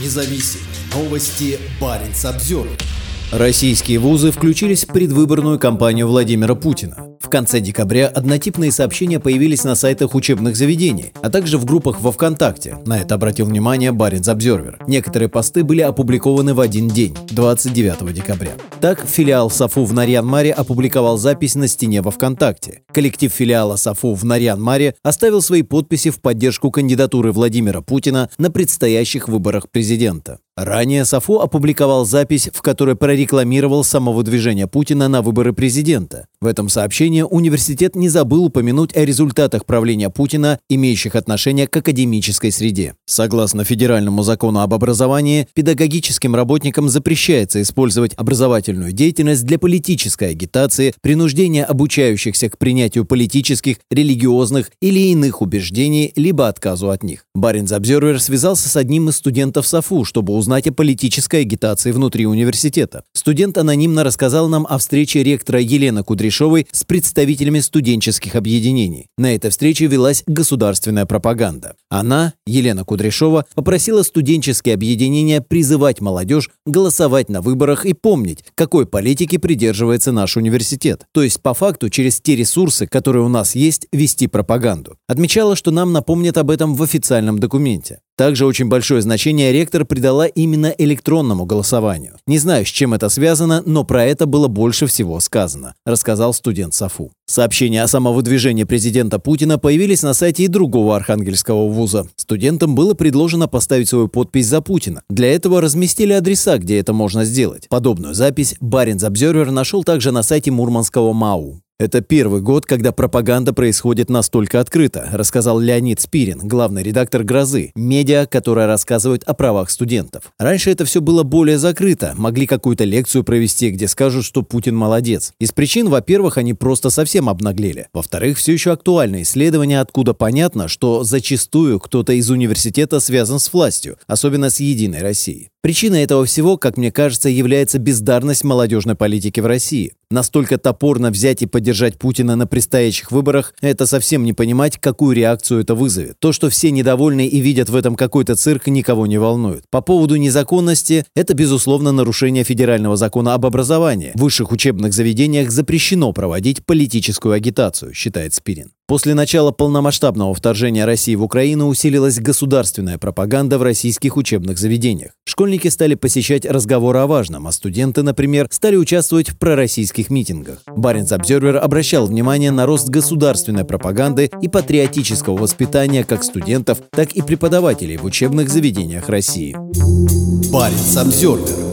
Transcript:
независим. Новости Баренц обзор. Российские вузы включились в предвыборную кампанию Владимира Путина. В конце декабря однотипные сообщения появились на сайтах учебных заведений, а также в группах во ВКонтакте. На это обратил внимание Баренц Обзервер. Некоторые посты были опубликованы в один день, 29 декабря. Так, филиал САФУ в Нарьян-Маре опубликовал запись на стене во ВКонтакте. Коллектив филиала САФУ в Нарьян-Маре оставил свои подписи в поддержку кандидатуры Владимира Путина на предстоящих выборах президента. Ранее САФУ опубликовал запись, в которой прорекламировал самовыдвижение Путина на выборы президента. В этом сообщении университет не забыл упомянуть о результатах правления Путина, имеющих отношение к академической среде. Согласно федеральному закону об образовании, педагогическим работникам запрещается использовать образовательную деятельность для политической агитации, принуждения обучающихся к принятию политических, религиозных или иных убеждений, либо отказу от них. Баринс Обзервер связался с одним из студентов САФУ, чтобы узнать о политической агитации внутри университета. Студент анонимно рассказал нам о встрече ректора Елены Кудряшовой с представителями студенческих объединений. На этой встрече велась государственная пропаганда. Она, Елена Кудряшова, попросила студенческие объединения призывать молодежь голосовать на выборах и помнить, какой политики придерживается наш университет. То есть, по факту, через те ресурсы, которые у нас есть, вести пропаганду. Отмечала, что нам напомнят об этом в официальном документе. Также очень большое значение ректор придала именно электронному голосованию. Не знаю, с чем это связано, но про это было больше всего сказано, рассказал студент САФУ. Сообщения о самовыдвижении президента Путина появились на сайте и другого архангельского вуза. Студентам было предложено поставить свою подпись за Путина. Для этого разместили адреса, где это можно сделать. Подобную запись Баринс Обзервер нашел также на сайте Мурманского МАУ. Это первый год, когда пропаганда происходит настолько открыто, рассказал Леонид Спирин, главный редактор «Грозы», медиа, которая рассказывает о правах студентов. Раньше это все было более закрыто, могли какую-то лекцию провести, где скажут, что Путин молодец. Из причин, во-первых, они просто совсем обнаглели. Во-вторых, все еще актуальны исследования, откуда понятно, что зачастую кто-то из университета связан с властью, особенно с «Единой Россией». Причиной этого всего, как мне кажется, является бездарность молодежной политики в России. Настолько топорно взять и поддержать Путина на предстоящих выборах – это совсем не понимать, какую реакцию это вызовет. То, что все недовольны и видят в этом какой-то цирк, никого не волнует. По поводу незаконности – это, безусловно, нарушение федерального закона об образовании. В высших учебных заведениях запрещено проводить политическую агитацию, считает Спирин. После начала полномасштабного вторжения России в Украину усилилась государственная пропаганда в российских учебных заведениях. Школьники стали посещать разговоры о важном, а студенты, например, стали участвовать в пророссийских митингах. Баренц Обзервер обращал внимание на рост государственной пропаганды и патриотического воспитания как студентов, так и преподавателей в учебных заведениях России. Баренц Обзервер.